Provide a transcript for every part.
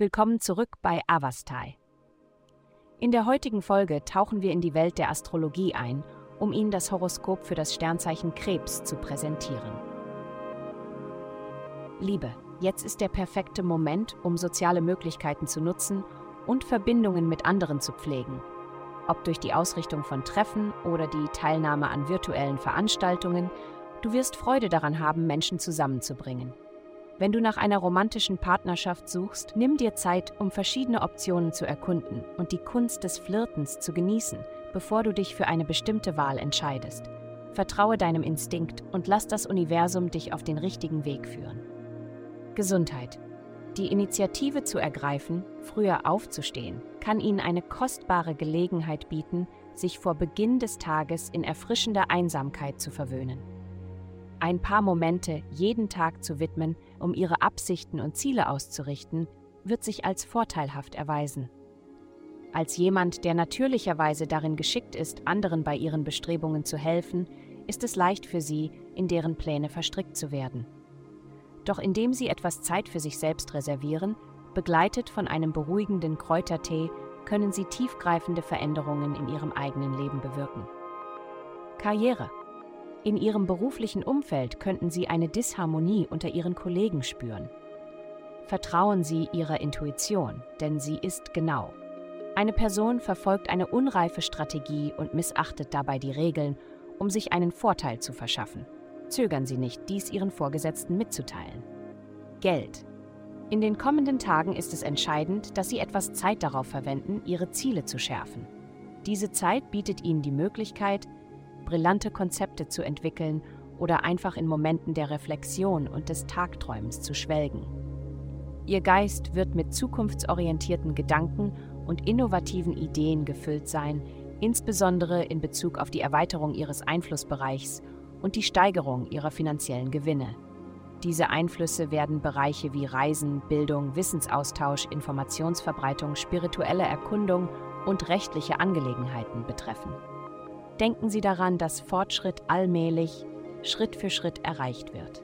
Willkommen zurück bei Avastai. In der heutigen Folge tauchen wir in die Welt der Astrologie ein, um Ihnen das Horoskop für das Sternzeichen Krebs zu präsentieren. Liebe, jetzt ist der perfekte Moment, um soziale Möglichkeiten zu nutzen und Verbindungen mit anderen zu pflegen. Ob durch die Ausrichtung von Treffen oder die Teilnahme an virtuellen Veranstaltungen, du wirst Freude daran haben, Menschen zusammenzubringen. Wenn du nach einer romantischen Partnerschaft suchst, nimm dir Zeit, um verschiedene Optionen zu erkunden und die Kunst des Flirtens zu genießen, bevor du dich für eine bestimmte Wahl entscheidest. Vertraue deinem Instinkt und lass das Universum dich auf den richtigen Weg führen. Gesundheit. Die Initiative zu ergreifen, früher aufzustehen, kann Ihnen eine kostbare Gelegenheit bieten, sich vor Beginn des Tages in erfrischender Einsamkeit zu verwöhnen ein paar Momente jeden Tag zu widmen, um ihre Absichten und Ziele auszurichten, wird sich als vorteilhaft erweisen. Als jemand, der natürlicherweise darin geschickt ist, anderen bei ihren Bestrebungen zu helfen, ist es leicht für sie, in deren Pläne verstrickt zu werden. Doch indem sie etwas Zeit für sich selbst reservieren, begleitet von einem beruhigenden Kräutertee, können sie tiefgreifende Veränderungen in ihrem eigenen Leben bewirken. Karriere in ihrem beruflichen Umfeld könnten Sie eine Disharmonie unter Ihren Kollegen spüren. Vertrauen Sie Ihrer Intuition, denn sie ist genau. Eine Person verfolgt eine unreife Strategie und missachtet dabei die Regeln, um sich einen Vorteil zu verschaffen. Zögern Sie nicht, dies Ihren Vorgesetzten mitzuteilen. Geld. In den kommenden Tagen ist es entscheidend, dass Sie etwas Zeit darauf verwenden, Ihre Ziele zu schärfen. Diese Zeit bietet Ihnen die Möglichkeit, brillante Konzepte zu entwickeln oder einfach in Momenten der Reflexion und des Tagträumens zu schwelgen. Ihr Geist wird mit zukunftsorientierten Gedanken und innovativen Ideen gefüllt sein, insbesondere in Bezug auf die Erweiterung ihres Einflussbereichs und die Steigerung ihrer finanziellen Gewinne. Diese Einflüsse werden Bereiche wie Reisen, Bildung, Wissensaustausch, Informationsverbreitung, spirituelle Erkundung und rechtliche Angelegenheiten betreffen denken Sie daran, dass Fortschritt allmählich, Schritt für Schritt erreicht wird.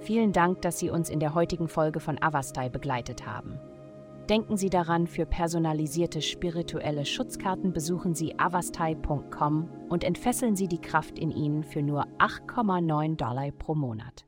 Vielen Dank, dass Sie uns in der heutigen Folge von Avastai begleitet haben. Denken Sie daran, für personalisierte spirituelle Schutzkarten besuchen Sie avastai.com und entfesseln Sie die Kraft in Ihnen für nur 8,9 Dollar pro Monat.